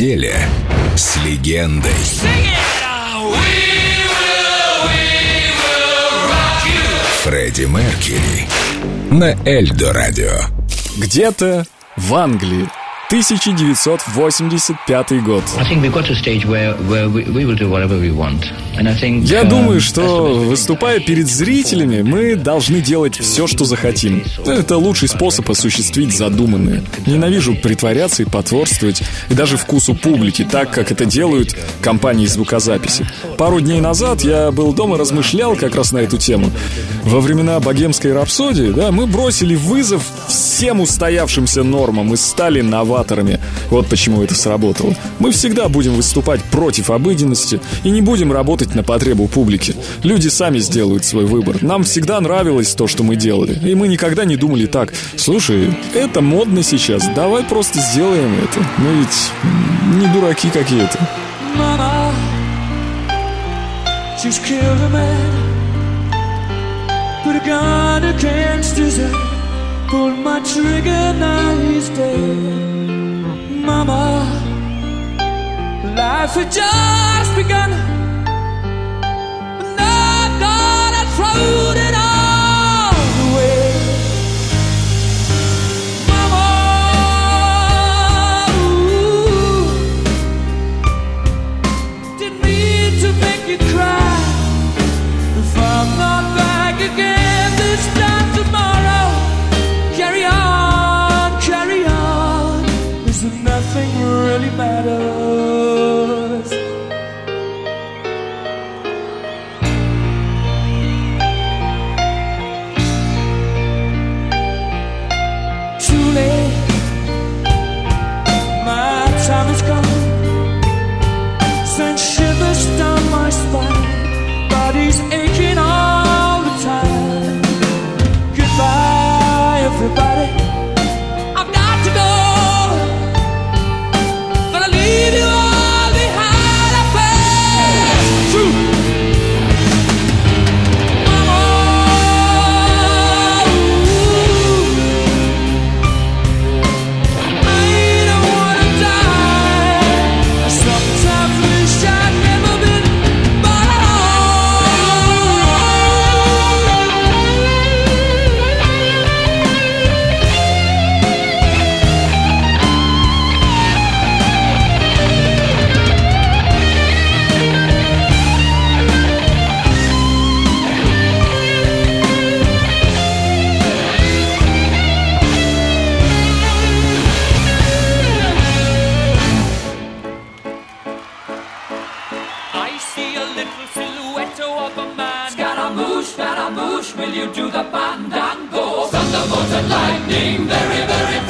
постели с легендой. Фредди Меркьюри на Эльдо Радио. Где-то в Англии 1985 год. Я думаю, что выступая перед зрителями, мы должны делать все, что захотим. Это лучший способ осуществить задуманное. Ненавижу притворяться и потворствовать, и даже вкусу публики, так, как это делают компании звукозаписи. Пару дней назад я был дома, размышлял как раз на эту тему. Во времена богемской рапсодии, да, мы бросили вызов всем устоявшимся нормам и стали новаторами. Вот почему это сработало. Мы всегда будем выступать против обыденности и не будем работать на потребу публики. Люди сами сделают свой выбор. Нам всегда нравилось то, что мы делали. И мы никогда не думали так. Слушай, это модно сейчас. Давай просто сделаем это. Мы ведь не дураки какие-то. Just killed a man Put a gun against his head Pulled my trigger, now he's dead Mama, life had just begun Scaramouche, will you do the fandango? Thunderbolt and lightning, very, very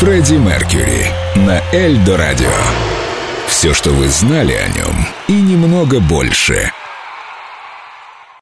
Фредди Меркьюри на Эльдо Радио. Все, что вы знали о нем, и немного больше –